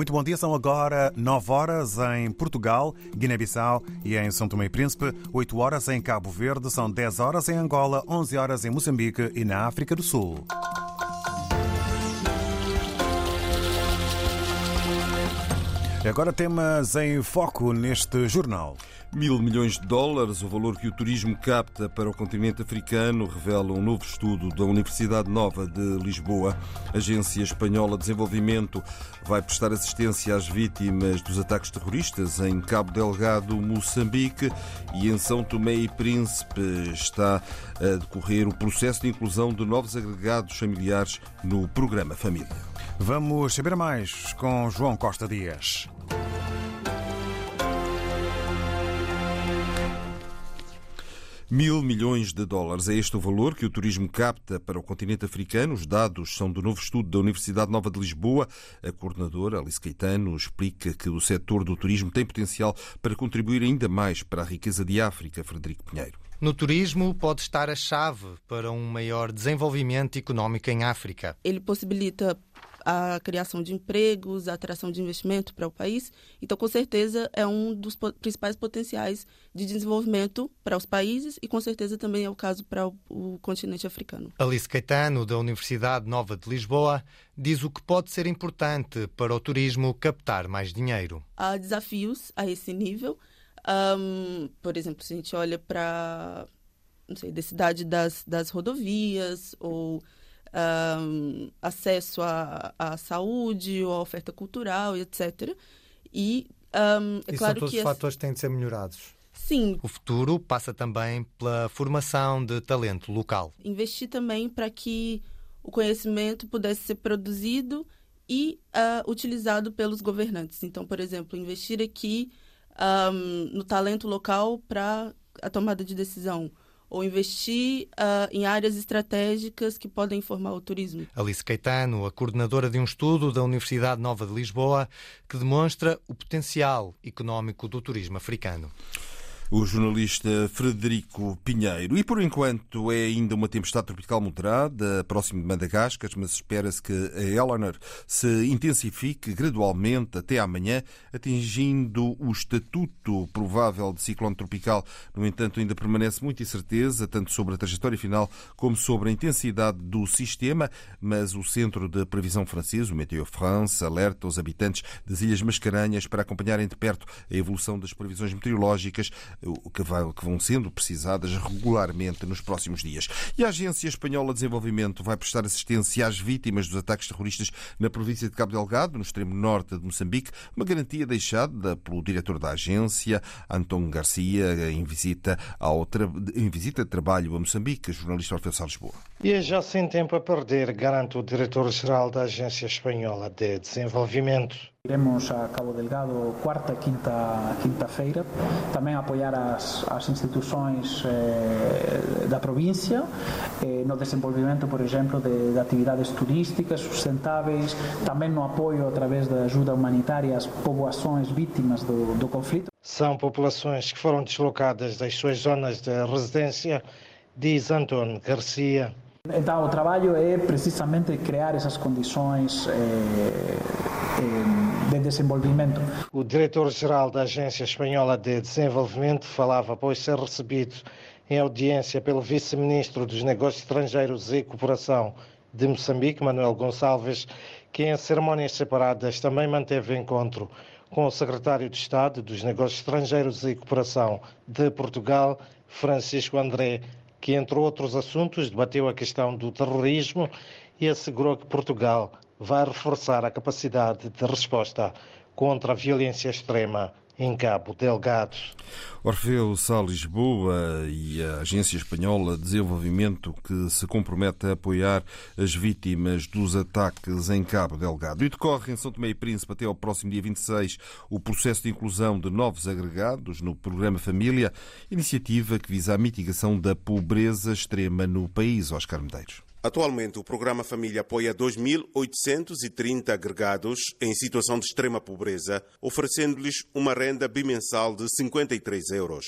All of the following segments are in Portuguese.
Muito bom dia, são agora 9 horas em Portugal, Guiné-Bissau e em São Tomé e Príncipe, 8 horas em Cabo Verde, são 10 horas em Angola, 11 horas em Moçambique e na África do Sul. Agora temas em foco neste jornal. Mil milhões de dólares, o valor que o turismo capta para o continente africano, revela um novo estudo da Universidade Nova de Lisboa. A Agência Espanhola de Desenvolvimento vai prestar assistência às vítimas dos ataques terroristas em Cabo Delgado, Moçambique e em São Tomé e Príncipe. Está a decorrer o processo de inclusão de novos agregados familiares no programa Família. Vamos saber mais com João Costa Dias. Mil milhões de dólares é este o valor que o turismo capta para o continente africano. Os dados são do novo estudo da Universidade Nova de Lisboa. A coordenadora Alice Caetano explica que o setor do turismo tem potencial para contribuir ainda mais para a riqueza de África. Frederico Pinheiro. No turismo pode estar a chave para um maior desenvolvimento económico em África. Ele possibilita a criação de empregos, a atração de investimento para o país. Então, com certeza, é um dos principais potenciais de desenvolvimento para os países e, com certeza, também é o caso para o, o continente africano. Alice Caetano, da Universidade Nova de Lisboa, diz o que pode ser importante para o turismo captar mais dinheiro. Há desafios a esse nível. Um, por exemplo, se a gente olha para não sei, da cidade das, das rodovias ou um, acesso à, à, saúde ou à oferta cultural, etc. E um, é e claro são todos que os fatores que têm de ser melhorados. Sim. O futuro passa também pela formação de talento local. Investir também para que o conhecimento pudesse ser produzido e uh, utilizado pelos governantes. Então, por exemplo, investir aqui um, no talento local para a tomada de decisão ou investir uh, em áreas estratégicas que podem informar o turismo. Alice Caetano, a coordenadora de um estudo da Universidade Nova de Lisboa, que demonstra o potencial económico do turismo africano o jornalista Frederico Pinheiro. E por enquanto é ainda uma tempestade tropical moderada, próximo de Madagascar, mas espera-se que a Eleanor se intensifique gradualmente até amanhã, atingindo o estatuto provável de ciclone tropical. No entanto, ainda permanece muita incerteza, tanto sobre a trajetória final como sobre a intensidade do sistema, mas o Centro de Previsão francês, o Météo France, alerta os habitantes das Ilhas Mascarenhas para acompanharem de perto a evolução das previsões meteorológicas que, vão sendo precisadas regularmente nos próximos dias. E a Agência Espanhola de Desenvolvimento vai prestar assistência às vítimas dos ataques terroristas na província de Cabo Delgado, no extremo norte de Moçambique, uma garantia deixada pelo diretor da agência, Antônio Garcia, em visita, ao em visita de trabalho a Moçambique, jornalista Orfeu Salles Lisboa. E é já sem tempo a perder, garante o diretor-geral da Agência Espanhola de Desenvolvimento. Iremos a Cabo Delgado quarta, quinta, quinta-feira, também apoiar as, as instituições eh, da província eh, no desenvolvimento, por exemplo, de, de, atividades turísticas sustentáveis, também no apoio através da ajuda humanitária às povoações vítimas do, do conflito. São populações que foram deslocadas das suas zonas de residência, diz Antônio Garcia. Então, o trabalho é precisamente criar essas condições eh, eh, de desenvolvimento. O diretor-geral da Agência Espanhola de Desenvolvimento falava após ser recebido em audiência pelo vice-ministro dos Negócios Estrangeiros e Cooperação de Moçambique, Manuel Gonçalves, que em cerimônias separadas também manteve encontro com o secretário de Estado dos Negócios Estrangeiros e Cooperação de Portugal, Francisco André que, entre outros assuntos, debateu a questão do terrorismo e assegurou que Portugal vai reforçar a capacidade de resposta contra a violência extrema em Cabo Delgado. Orfeu Sá Lisboa e a Agência Espanhola de Desenvolvimento que se compromete a apoiar as vítimas dos ataques em Cabo Delgado. E decorre em São Tomé e Príncipe até ao próximo dia 26 o processo de inclusão de novos agregados no programa Família, iniciativa que visa a mitigação da pobreza extrema no país. Oscar Medeiros. Atualmente, o programa Família apoia 2.830 agregados em situação de extrema pobreza, oferecendo-lhes uma renda bimensal de 53 euros.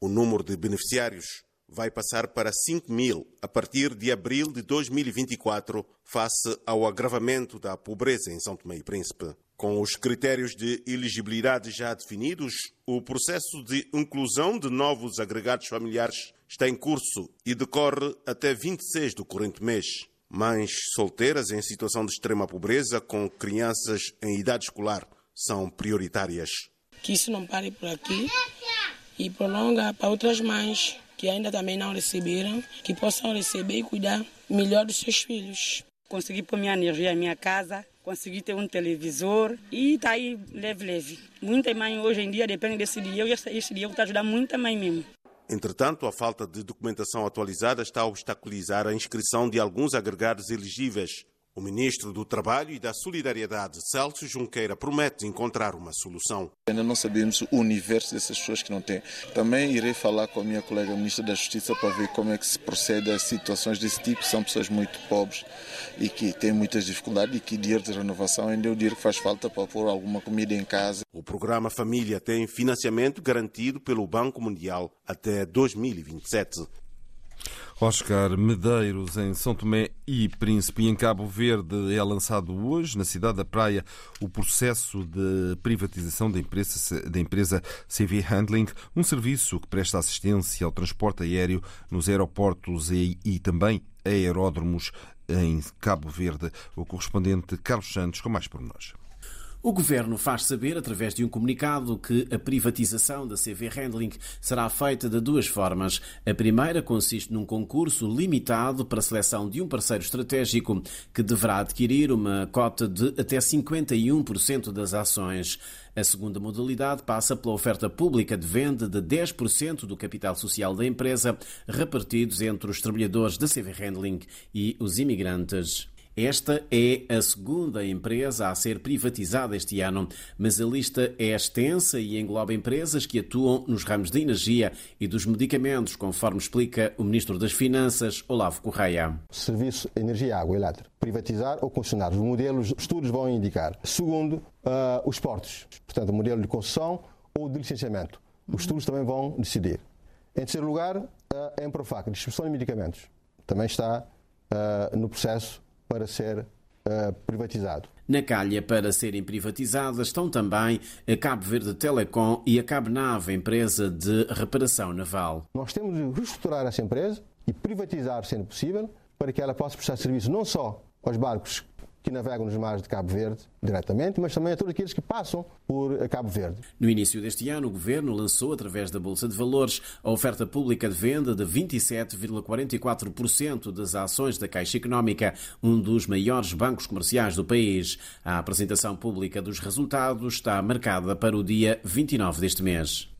O número de beneficiários vai passar para 5 mil a partir de abril de 2024, face ao agravamento da pobreza em São Tomé e Príncipe. Com os critérios de elegibilidade já definidos, o processo de inclusão de novos agregados familiares está em curso e decorre até 26 do corrente mês. Mães solteiras em situação de extrema pobreza com crianças em idade escolar são prioritárias. Que isso não pare por aqui e prolonga para outras mães que ainda também não receberam, que possam receber e cuidar melhor dos seus filhos. Consegui pôr minha energia em minha casa, consegui ter um televisor e está aí leve, leve. Muita mãe hoje em dia depende desse dinheiro e esse dinheiro está ajudando muita mãe mesmo. Entretanto, a falta de documentação atualizada está a obstaculizar a inscrição de alguns agregados elegíveis. O ministro do Trabalho e da Solidariedade, Celso Junqueira, promete encontrar uma solução. Ainda não sabemos o universo dessas pessoas que não têm. Também irei falar com a minha colega ministra da Justiça para ver como é que se procede a situações desse tipo. São pessoas muito pobres e que têm muitas dificuldades e que dinheiro de renovação ainda é o dinheiro que faz falta para pôr alguma comida em casa. O programa Família tem financiamento garantido pelo Banco Mundial até 2027. Oscar Medeiros, em São Tomé e Príncipe, e em Cabo Verde, é lançado hoje, na cidade da Praia, o processo de privatização da empresa, da empresa CV Handling, um serviço que presta assistência ao transporte aéreo nos aeroportos e, e também aeródromos em Cabo Verde. O correspondente Carlos Santos, com mais pormenores. O governo faz saber, através de um comunicado, que a privatização da CV Handling será feita de duas formas. A primeira consiste num concurso limitado para a seleção de um parceiro estratégico que deverá adquirir uma cota de até 51% das ações. A segunda modalidade passa pela oferta pública de venda de 10% do capital social da empresa, repartidos entre os trabalhadores da CV Handling e os imigrantes. Esta é a segunda empresa a ser privatizada este ano, mas a lista é extensa e engloba empresas que atuam nos ramos da energia e dos medicamentos, conforme explica o Ministro das Finanças, Olavo Correia. Serviço Energia, Água Elétrica. Privatizar ou concessionar. Os modelos, estudos vão indicar. Segundo, uh, os portos. Portanto, o modelo de concessão ou de licenciamento. Os estudos também vão decidir. Em terceiro lugar, a uh, Emprofac, distribuição de medicamentos. Também está uh, no processo para ser uh, privatizado. Na calha para serem privatizadas estão também a Cabo Verde Telecom e a Cabnave, empresa de reparação naval. Nós temos de reestruturar essa empresa e privatizar, sendo possível, para que ela possa prestar serviço não só aos barcos que navegam nos mares de Cabo Verde diretamente, mas também a todos aqueles que passam por Cabo Verde. No início deste ano, o Governo lançou, através da Bolsa de Valores, a oferta pública de venda de 27,44% das ações da Caixa Económica, um dos maiores bancos comerciais do país. A apresentação pública dos resultados está marcada para o dia 29 deste mês.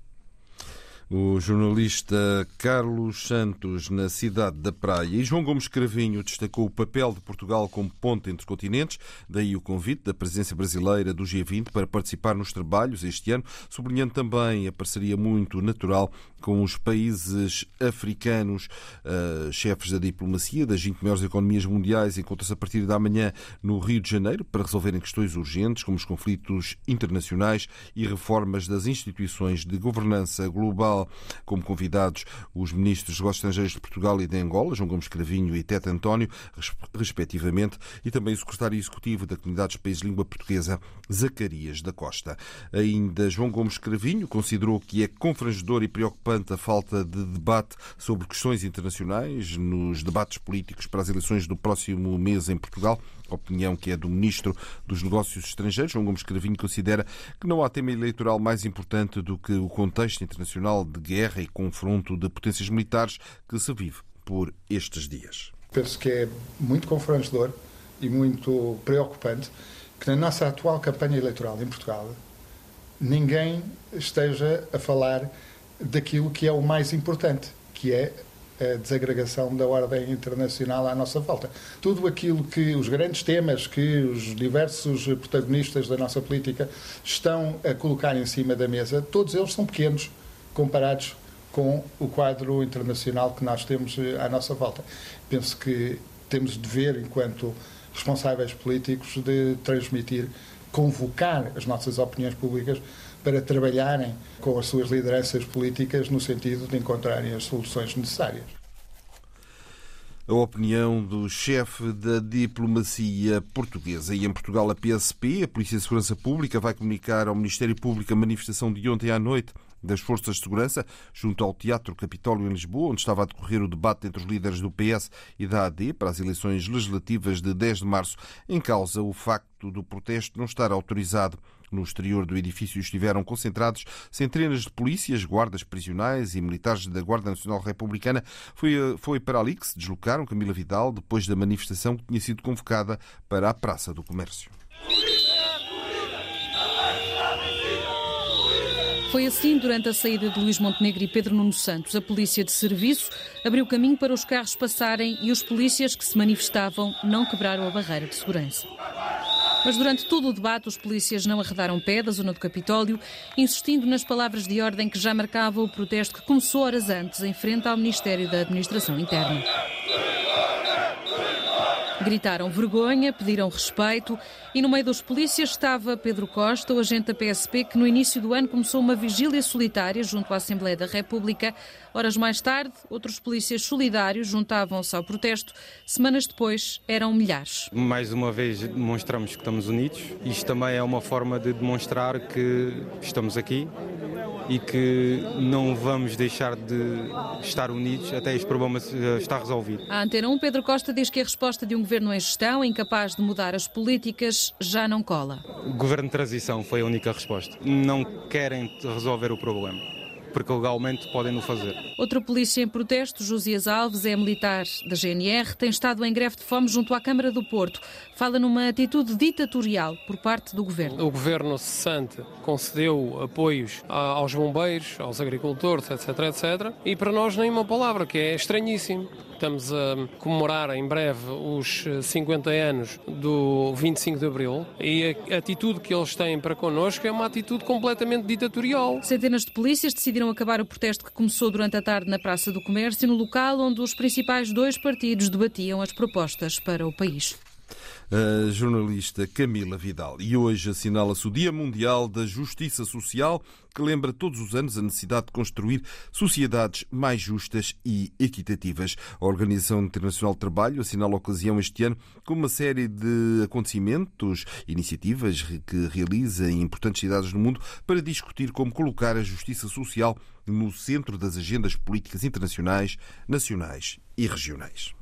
O jornalista Carlos Santos, na cidade da Praia. E João Gomes Cravinho destacou o papel de Portugal como ponte entre continentes, daí o convite da presença brasileira do G20 para participar nos trabalhos este ano, sublinhando também a parceria muito natural com os países africanos. Uh, chefes da diplomacia das 20 maiores economias mundiais encontram-se a partir da manhã no Rio de Janeiro para resolverem questões urgentes, como os conflitos internacionais e reformas das instituições de governança global. Como convidados, os ministros dos negócios estrangeiros de Portugal e de Angola, João Gomes Cravinho e Tete António, respectivamente, e também o secretário executivo da Comunidade dos Países de Língua Portuguesa, Zacarias da Costa. Ainda João Gomes Cravinho considerou que é confrangedor e preocupante a falta de debate sobre questões internacionais nos debates políticos para as eleições do próximo mês em Portugal. Opinião que é do Ministro dos Negócios Estrangeiros, João Gomes Cravinho, considera que não há tema eleitoral mais importante do que o contexto internacional de guerra e confronto de potências militares que se vive por estes dias. Penso que é muito confrangedor e muito preocupante que na nossa atual campanha eleitoral em Portugal ninguém esteja a falar daquilo que é o mais importante, que é a desagregação da ordem internacional à nossa volta. Tudo aquilo que os grandes temas que os diversos protagonistas da nossa política estão a colocar em cima da mesa, todos eles são pequenos comparados com o quadro internacional que nós temos eh, à nossa volta. Penso que temos dever, enquanto responsáveis políticos, de transmitir, convocar as nossas opiniões públicas para trabalharem com as suas lideranças políticas no sentido de encontrarem as soluções necessárias. a opinião do chefe da diplomacia portuguesa. E em Portugal, a PSP, a Polícia de Segurança Pública, vai comunicar ao Ministério Público a manifestação de ontem à noite das Forças de Segurança junto ao Teatro Capitólio em Lisboa, onde estava a decorrer o debate entre os líderes do PS e da AD para as eleições legislativas de 10 de março, em causa o facto do protesto não estar autorizado. No exterior do edifício estiveram concentrados centenas de polícias, guardas prisionais e militares da Guarda Nacional Republicana. Foi, eh, foi para ali que se deslocaram Camila Vidal depois da manifestação que tinha sido convocada para a Praça do Comércio. Foi assim durante a saída de Luís Montenegro e Pedro Nuno Santos. A polícia de serviço abriu caminho para os carros passarem e os polícias que se manifestavam não quebraram a barreira de segurança. Mas durante todo o debate, os polícias não arredaram pé da zona do Capitólio, insistindo nas palavras de ordem que já marcavam o protesto que começou horas antes, em frente ao Ministério da Administração Interna. Gritaram vergonha, pediram respeito e no meio dos polícias estava Pedro Costa, o agente da PSP, que no início do ano começou uma vigília solitária junto à Assembleia da República. Horas mais tarde, outros polícias solidários juntavam-se ao protesto. Semanas depois, eram milhares. Mais uma vez demonstramos que estamos unidos. Isto também é uma forma de demonstrar que estamos aqui e que não vamos deixar de estar unidos até este problema estar resolvido. A Antena 1, Pedro Costa diz que a resposta de um governo em gestão, incapaz de mudar as políticas, já não cola. O governo de transição foi a única resposta. Não querem resolver o problema porque legalmente podem no fazer. Outra polícia em protesto, Josias Alves, é militar da GNR, tem estado em greve de fome junto à Câmara do Porto. Fala numa atitude ditatorial por parte do governo. O governo cessante concedeu apoios aos bombeiros, aos agricultores, etc, etc, e para nós nem uma palavra, que é estranhíssimo. Estamos a comemorar em breve os 50 anos do 25 de Abril e a atitude que eles têm para connosco é uma atitude completamente ditatorial. Centenas de polícias decidiram acabar o protesto que começou durante a tarde na Praça do Comércio, no local onde os principais dois partidos debatiam as propostas para o país a jornalista Camila Vidal. E hoje assinala-se o Dia Mundial da Justiça Social, que lembra todos os anos a necessidade de construir sociedades mais justas e equitativas. A Organização Internacional do Trabalho assinala a ocasião este ano com uma série de acontecimentos, iniciativas que realiza em importantes cidades do mundo para discutir como colocar a justiça social no centro das agendas políticas internacionais, nacionais e regionais.